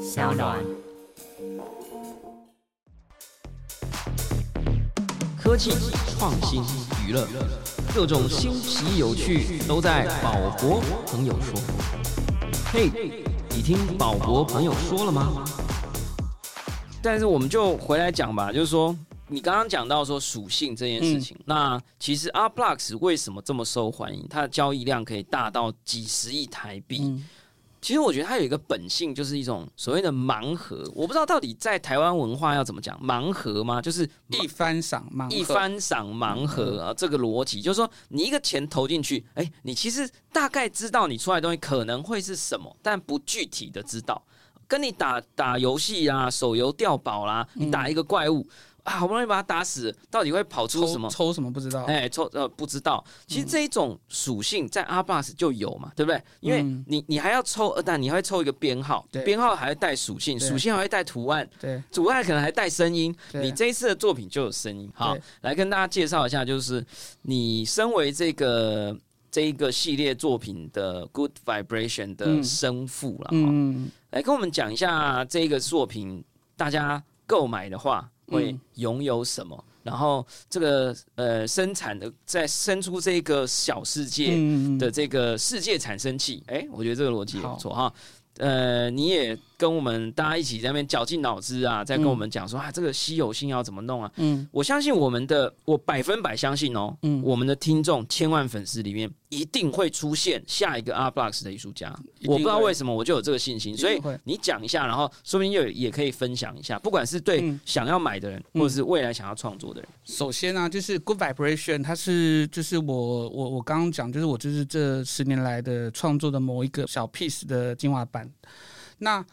小暖。科技、创新、娱乐，各种新奇有趣都在宝博朋友说。嘿，你听宝博朋友说了吗？但是我们就回来讲吧，就是说，你刚刚讲到说属性这件事情，那其实 R Plus 为什么这么受欢迎？它的交易量可以大到几十亿台币。其实我觉得它有一个本性，就是一种所谓的盲盒。我不知道到底在台湾文化要怎么讲盲盒吗？就是一番赏盲一番赏盲盒啊，这个逻辑就是说，你一个钱投进去，哎，你其实大概知道你出来的东西可能会是什么，但不具体的知道。跟你打打游戏啊，手游掉宝啦，你打一个怪物。啊，好不容易把他打死，到底会跑出什么？抽什么不知道？哎，抽呃不知道。其实这一种属性在阿巴斯就有嘛，对不对？因为你你还要抽，但你还会抽一个编号，编号还会带属性，属性还会带图案，对，图案可能还带声音。你这一次的作品就有声音。好，来跟大家介绍一下，就是你身为这个这一个系列作品的 Good Vibration 的生父了，嗯，来跟我们讲一下这个作品，大家购买的话。会拥有什么？然后这个呃，生产的在生出这个小世界的这个世界产生器，哎，我觉得这个逻辑也不错哈。呃，你也跟我们大家一起在那边绞尽脑汁啊，在跟我们讲说啊，这个稀有性要怎么弄啊？嗯，我相信我们的，我百分百相信哦，嗯，我们的听众千万粉丝里面一定会出现下一个 R Blocks 的艺术家。我不知道为什么我就有这个信心，所以你讲一下，然后说不定又也可以分享一下，不管是对想要买的人，或者是未来想要创作的人。首先呢，就是 Good Vibration，它是就是我我我刚刚讲，就是我就是这十年来的创作的某一个小 piece 的精华版。那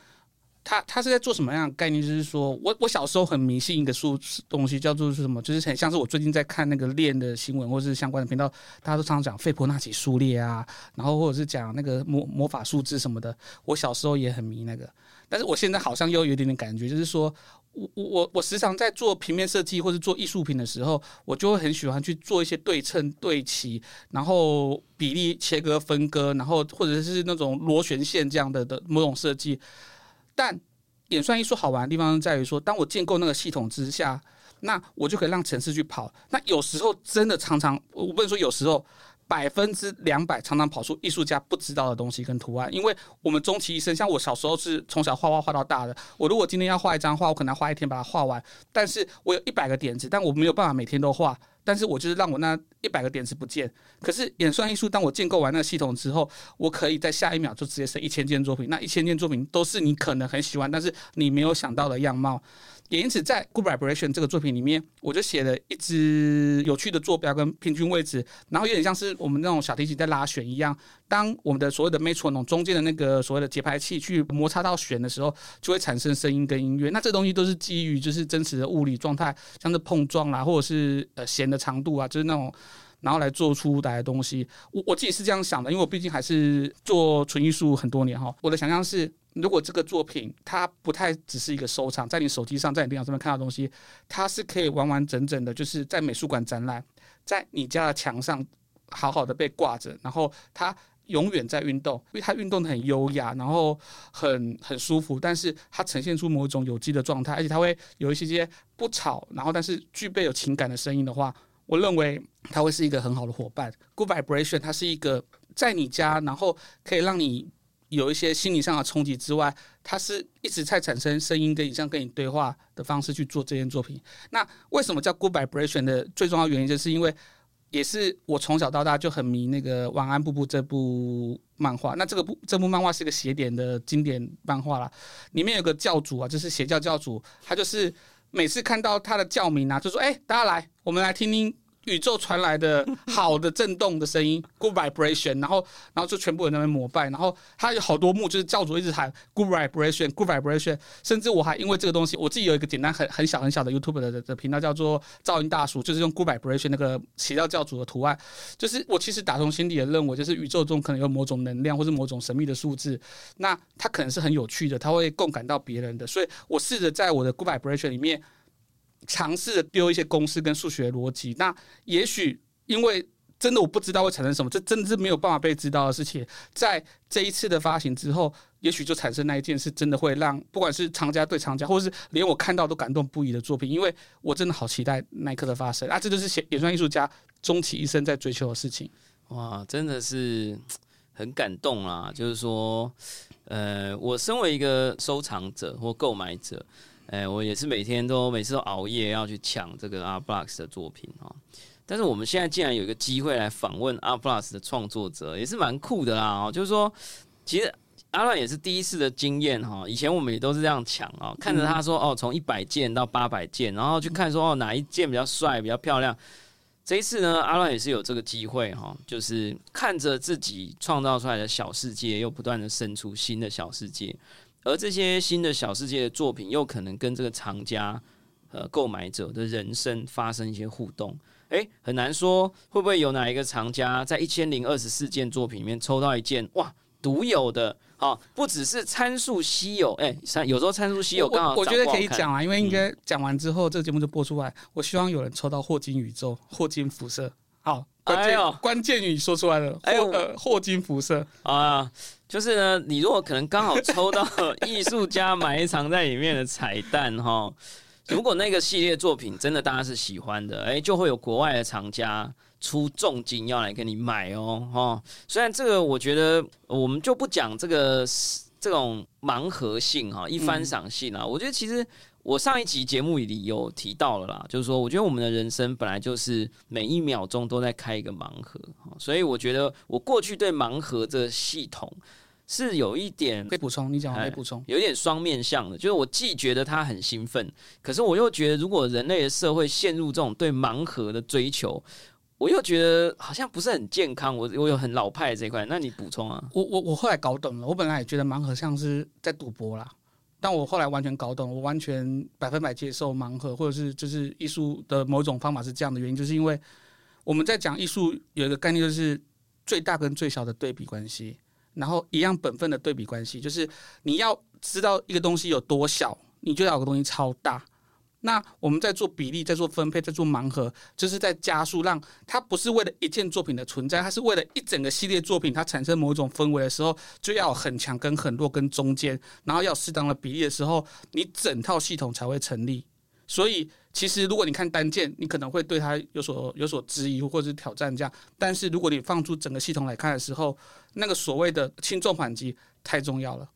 他他是在做什么样的概念？就是说我我小时候很迷信一个数东西，叫做是什么？就是很像是我最近在看那个练的新闻，或是相关的频道，大家都常常讲费波那契数列啊，然后或者是讲那个魔魔法数字什么的。我小时候也很迷那个，但是我现在好像又有点点感觉，就是说我我我我时常在做平面设计或者做艺术品的时候，我就会很喜欢去做一些对称对齐，然后比例切割分割，然后或者是那种螺旋线这样的的某种设计。但演算艺术好玩的地方在于说，当我建构那个系统之下，那我就可以让程式去跑。那有时候真的常常，我不能说有时候百分之两百常常跑出艺术家不知道的东西跟图案。因为我们终其一生，像我小时候是从小画画画到大的。我如果今天要画一张画，我可能花一天把它画完。但是我有一百个点子，但我没有办法每天都画。但是我就是让我那一百个点子不见。可是演算艺术，当我建构完那系统之后，我可以在下一秒就直接生一千件作品。那一千件作品都是你可能很喜欢，但是你没有想到的样貌。也因此，在 Good Vibration 这个作品里面，我就写了一支有趣的坐标跟平均位置，然后有点像是我们那种小提琴在拉弦一样。当我们的所谓的 metronome 中间的那个所谓的节拍器去摩擦到弦的时候，就会产生声音跟音乐。那这东西都是基于就是真实的物理状态，像是碰撞啦，或者是呃弦的长度啊，就是那种。然后来做出来的东西，我我自己是这样想的，因为我毕竟还是做纯艺术很多年哈。我的想象是，如果这个作品它不太只是一个收藏，在你手机上、在你电脑上面看到东西，它是可以完完整整的，就是在美术馆展览，在你家的墙上好好的被挂着，然后它永远在运动，因为它运动的很优雅，然后很很舒服，但是它呈现出某一种有机的状态，而且它会有一些些不吵，然后但是具备有情感的声音的话。我认为它会是一个很好的伙伴。Good vibration，它是一个在你家，然后可以让你有一些心理上的冲击之外，它是一直在产生声音跟影像跟你对话的方式去做这件作品。那为什么叫 Good vibration 的最重要原因，就是因为也是我从小到大就很迷那个《晚安布布》这部漫画。那这个部这部漫画是一个邪典的经典漫画啦，里面有个教主啊，就是邪教教主，他就是每次看到他的教名啊，就说：“哎，大家来。”我们来听听宇宙传来的好的震动的声音，good vibration，然后，然后就全部人在那边膜拜，然后他有好多幕，就是教主一直喊 good vibration，good vibration，甚至我还因为这个东西，我自己有一个简单很很小很小的 YouTube 的的频道，叫做噪音大叔，就是用 good vibration 那个邪教教主的图案，就是我其实打从心底的认为，就是宇宙中可能有某种能量或者某种神秘的数字，那它可能是很有趣的，它会共感到别人的，所以我试着在我的 good vibration 里面。尝试的丢一些公式跟数学逻辑，那也许因为真的我不知道会产生什么，这真的是没有办法被知道的事情。在这一次的发行之后，也许就产生那一件是真的会让不管是厂家对厂家，或是连我看到都感动不已的作品，因为我真的好期待那一刻的发生啊！这就是写演算艺术家终其一生在追求的事情。哇，真的是很感动啊！就是说，呃，我身为一个收藏者或购买者，哎，我也是每天都每次都熬夜要去抢这个 Art Blocks 的作品啊。但是我们现在竟然有一个机会来访问 Art Blocks 的创作者，也是蛮酷的啦！哦，就是说，其实。阿乱也是第一次的经验哈，以前我们也都是这样抢啊，看着他说哦，从一百件到八百件，然后去看说哦哪一件比较帅、比较漂亮。这一次呢，阿乱也是有这个机会哈，就是看着自己创造出来的小世界，又不断的生出新的小世界，而这些新的小世界的作品，又可能跟这个藏家呃购买者的人生发生一些互动。诶，很难说会不会有哪一个藏家在一千零二十四件作品里面抽到一件哇独有的。好，不只是参数稀有，哎，有时候参数稀有刚好。我觉得可以讲啊，因为应该讲完之后，这个节目就播出来。我希望有人抽到霍金宇宙、霍金辐射。好，关键关键语说出来了，霍霍金辐射啊，就是呢，你如果可能刚好抽到艺术家埋藏在里面的彩蛋哈，如果那个系列作品真的大家是喜欢的，哎，就会有国外的厂家。出重金要来跟你买哦，哈！虽然这个我觉得我们就不讲这个这种盲盒性哈，一番赏性啊。我觉得其实我上一集节目里有提到了啦，就是说我觉得我们的人生本来就是每一秒钟都在开一个盲盒，所以我觉得我过去对盲盒这系统是有一点可以补充，你讲可以补充，有点双面向的，就是我既觉得他很兴奋，可是我又觉得如果人类的社会陷入这种对盲盒的追求。我又觉得好像不是很健康，我我有很老派的这一块，那你补充啊？我我我后来搞懂了，我本来也觉得盲盒像是在赌博啦，但我后来完全搞懂，我完全百分百接受盲盒，或者是就是艺术的某种方法是这样的原因，就是因为我们在讲艺术有一个概念，就是最大跟最小的对比关系，然后一样本分的对比关系，就是你要知道一个东西有多小，你就要有个东西超大。那我们在做比例，在做分配，在做盲盒，就是在加速，让它不是为了一件作品的存在，它是为了一整个系列作品，它产生某一种氛围的时候，就要很强跟很弱跟中间，然后要适当的比例的时候，你整套系统才会成立。所以，其实如果你看单件，你可能会对它有所有所质疑或者是挑战这样，但是如果你放出整个系统来看的时候，那个所谓的轻重缓急太重要了。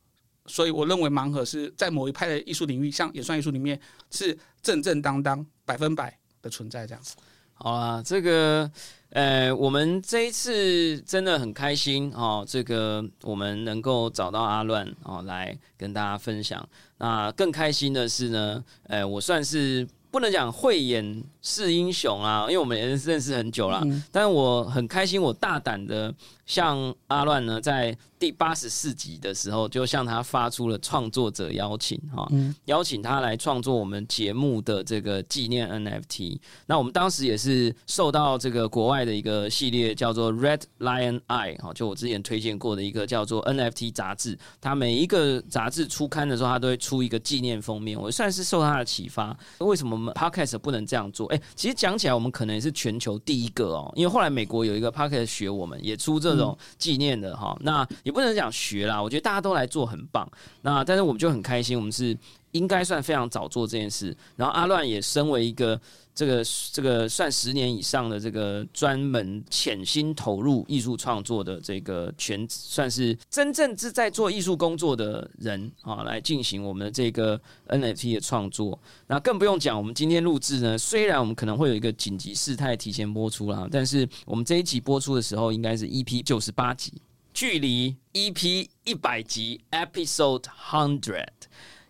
所以我认为盲盒是在某一派的艺术领域，像演算艺术里面是正正当当、百分百的存在这样子。好啊，这个呃，我们这一次真的很开心哦，这个我们能够找到阿乱哦来跟大家分享。那更开心的是呢，呃，我算是不能讲慧眼识英雄啊，因为我们也认识很久了，但是我很开心，我大胆的向阿乱呢在。第八十四集的时候，就向他发出了创作者邀请，哈，邀请他来创作我们节目的这个纪念 NFT。那我们当时也是受到这个国外的一个系列叫做 Red Lion Eye，哈，就我之前推荐过的一个叫做 NFT 杂志。它每一个杂志出刊的时候，它都会出一个纪念封面。我算是受他的启发。为什么我们 Podcast 不能这样做？哎，其实讲起来，我们可能也是全球第一个哦，因为后来美国有一个 Podcast 学我们，也出这种纪念的哈。那也不能讲学啦，我觉得大家都来做很棒。那但是我们就很开心，我们是应该算非常早做这件事。然后阿乱也身为一个这个这个算十年以上的这个专门潜心投入艺术创作的这个全算是真正是在做艺术工作的人啊，来进行我们的这个 NFT 的创作。那更不用讲，我们今天录制呢，虽然我们可能会有一个紧急事态提前播出了，但是我们这一集播出的时候，应该是 EP 九十八集。距离 EP 一百集 Episode Hundred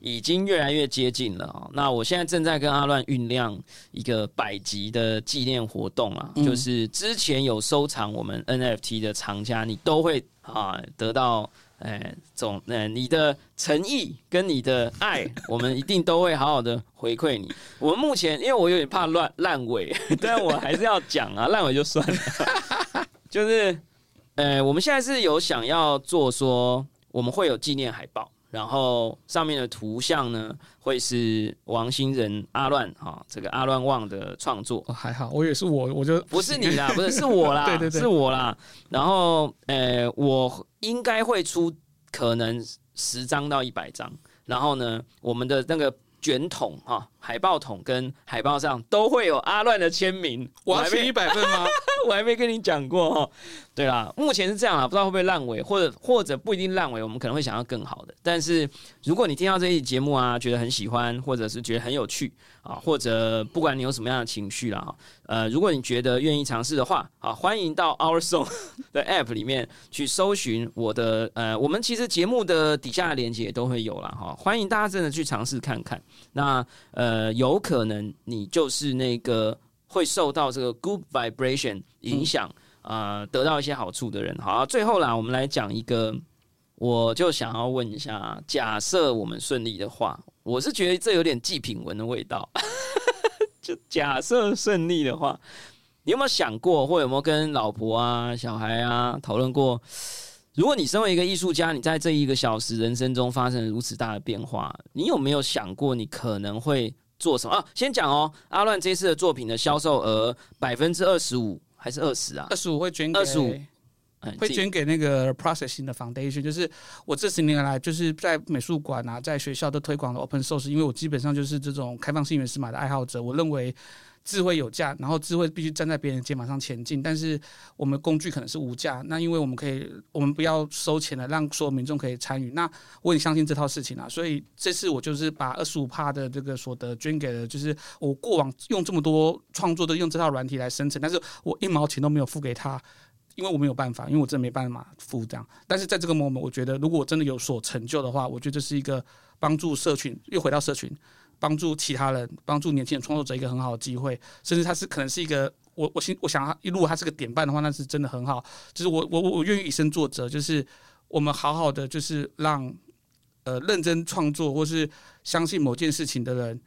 已经越来越接近了啊！那我现在正在跟阿乱酝酿一个百集的纪念活动啊，就是之前有收藏我们 NFT 的藏家，你都会啊得到哎总呃你的诚意跟你的爱，我们一定都会好好的回馈你。我们目前因为我有点怕乱烂尾，但我还是要讲啊，烂尾就算了，就是。呃，我们现在是有想要做说，我们会有纪念海报，然后上面的图像呢会是王星仁阿乱哈，这个阿乱旺的创作。还好，我也是我，我就不是你啦，不是是我啦，对 对对，是我啦。然后呃，我应该会出可能十张到一百张，然后呢，我们的那个卷筒哈，海报筒跟海报上都会有阿乱的签名。我要签一百份吗？我还没跟你讲过哈。对啦，目前是这样啦，不知道会不会烂尾，或者或者不一定烂尾，我们可能会想要更好的。但是如果你听到这一节目啊，觉得很喜欢，或者是觉得很有趣啊，或者不管你有什么样的情绪啦，哈，呃，如果你觉得愿意尝试的话，啊，欢迎到 Our Song 的 App 里面去搜寻我的呃，我们其实节目的底下的链接都会有了哈，欢迎大家真的去尝试看看。那呃，有可能你就是那个会受到这个 Good Vibration 影响。啊，得到一些好处的人，好，最后啦，我们来讲一个，我就想要问一下，假设我们顺利的话，我是觉得这有点祭品文的味道。就 假设顺利的话，你有没有想过，或有没有跟老婆啊、小孩啊讨论过，如果你身为一个艺术家，你在这一个小时人生中发生如此大的变化，你有没有想过你可能会做什么啊？先讲哦，阿乱这次的作品的销售额百分之二十五。还是二十啊？二十五会捐给二十五，会捐给那个 processing 的 foundation。就是我这十年来就是在美术馆啊，在学校都推广了 open source，因为我基本上就是这种开放性原始码的爱好者。我认为。智慧有价，然后智慧必须站在别人肩膀上前进。但是我们工具可能是无价，那因为我们可以，我们不要收钱了，让所有民众可以参与。那我也相信这套事情啊，所以这次我就是把二十五帕的这个所得捐给了，就是我过往用这么多创作都用这套软体来生成，但是我一毛钱都没有付给他，因为我没有办法，因为我真的没办法付这样。但是在这个 moment，我觉得如果我真的有所成就的话，我觉得这是一个帮助社群，又回到社群。帮助其他人，帮助年轻人创作者一个很好的机会，甚至他是可能是一个我我心我想一路他是个典范的话，那是真的很好。就是我我我愿意以身作则，就是我们好好的就是让呃认真创作或是相信某件事情的人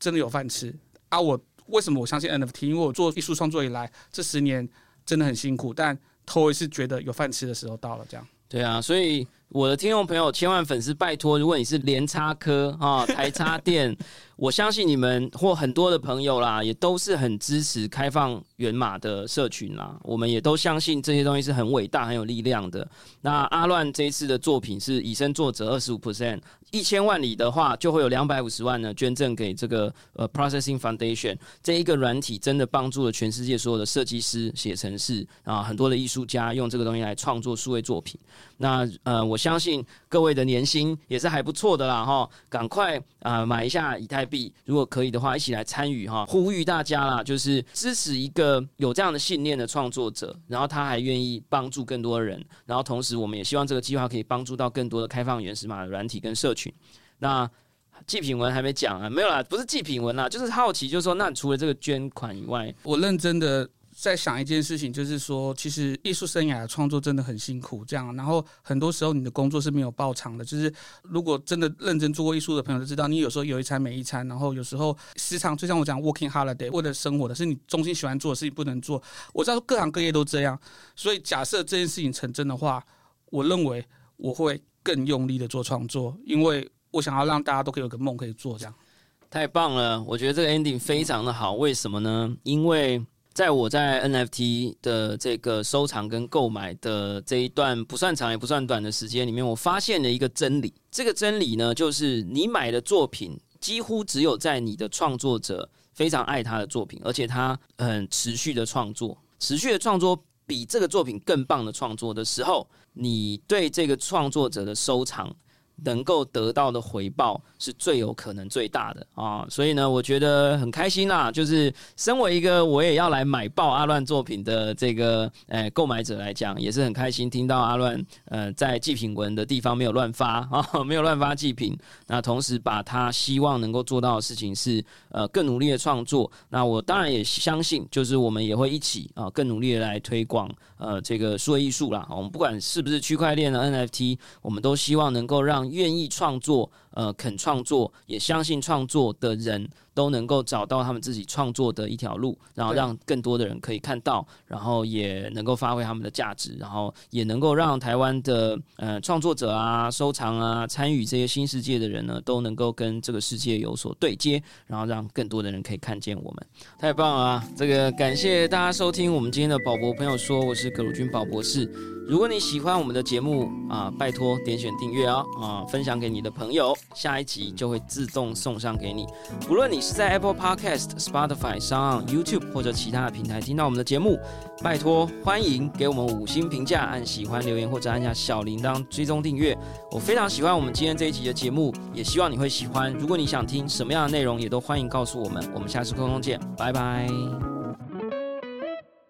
真的有饭吃啊！我为什么我相信 NFT？因为我做艺术创作以来这十年真的很辛苦，但头一次觉得有饭吃的时候到了，这样。对啊，所以。我的听众朋友，千万粉丝拜托，如果你是联插科 啊、台插电，我相信你们或很多的朋友啦，也都是很支持开放源码的社群啦。我们也都相信这些东西是很伟大、很有力量的。那阿乱这一次的作品是以身作则，二十五 percent，一千万里的话，就会有两百五十万呢捐赠给这个呃 Processing Foundation。这一个软体真的帮助了全世界所有的设计师写程式啊，很多的艺术家用这个东西来创作数位作品。那呃，我相信各位的年薪也是还不错的啦，哈，赶快啊买一下以太币，如果可以的话，一起来参与哈，呼吁大家啦，就是支持一个有这样的信念的创作者，然后他还愿意帮助更多人，然后同时我们也希望这个计划可以帮助到更多的开放原始码的软体跟社群。那祭品文还没讲啊，没有啦，不是祭品文啦，就是好奇，就是说，那除了这个捐款以外，我认真的。在想一件事情，就是说，其实艺术生涯的创作真的很辛苦。这样，然后很多时候你的工作是没有报偿的。就是如果真的认真做过艺术的朋友都知道，你有时候有一餐没一餐，然后有时候时常就像我讲，working holiday 为了生活的是你衷心喜欢做的事情不能做。我知道各行各业都这样，所以假设这件事情成真的话，我认为我会更用力的做创作，因为我想要让大家都可以有个梦可以做。这样太棒了，我觉得这个 ending 非常的好。为什么呢？因为在我在 NFT 的这个收藏跟购买的这一段不算长也不算短的时间里面，我发现了一个真理。这个真理呢，就是你买的作品几乎只有在你的创作者非常爱他的作品，而且他很持续的创作，持续的创作比这个作品更棒的创作的时候，你对这个创作者的收藏。能够得到的回报是最有可能最大的啊，所以呢，我觉得很开心啦。就是身为一个我也要来买爆阿乱作品的这个诶购买者来讲，也是很开心听到阿乱呃在祭品文的地方没有乱发 啊，没有乱发祭品。那同时把他希望能够做到的事情是呃更努力的创作。那我当然也相信，就是我们也会一起啊更努力的来推广呃这个数位艺术啦。我们不管是不是区块链的 NFT，我们都希望能够让。愿意创作。呃肯创作也相信创作的人。都能够找到他们自己创作的一条路，然后让更多的人可以看到，然后也能够发挥他们的价值，然后也能够让台湾的呃创作者啊、收藏啊、参与这些新世界的人呢，都能够跟这个世界有所对接，然后让更多的人可以看见我们。太棒了！这个感谢大家收听我们今天的宝博朋友说，我是葛鲁军宝博士。如果你喜欢我们的节目啊，拜托点选订阅哦啊，分享给你的朋友，下一集就会自动送上给你。无论你是在 Apple Podcast、Spotify 上、YouTube 或者其他的平台听到我们的节目，拜托欢迎给我们五星评价，按喜欢留言或者按下小铃铛追踪订阅。我非常喜欢我们今天这一集的节目，也希望你会喜欢。如果你想听什么样的内容，也都欢迎告诉我们。我们下次空中见，拜拜。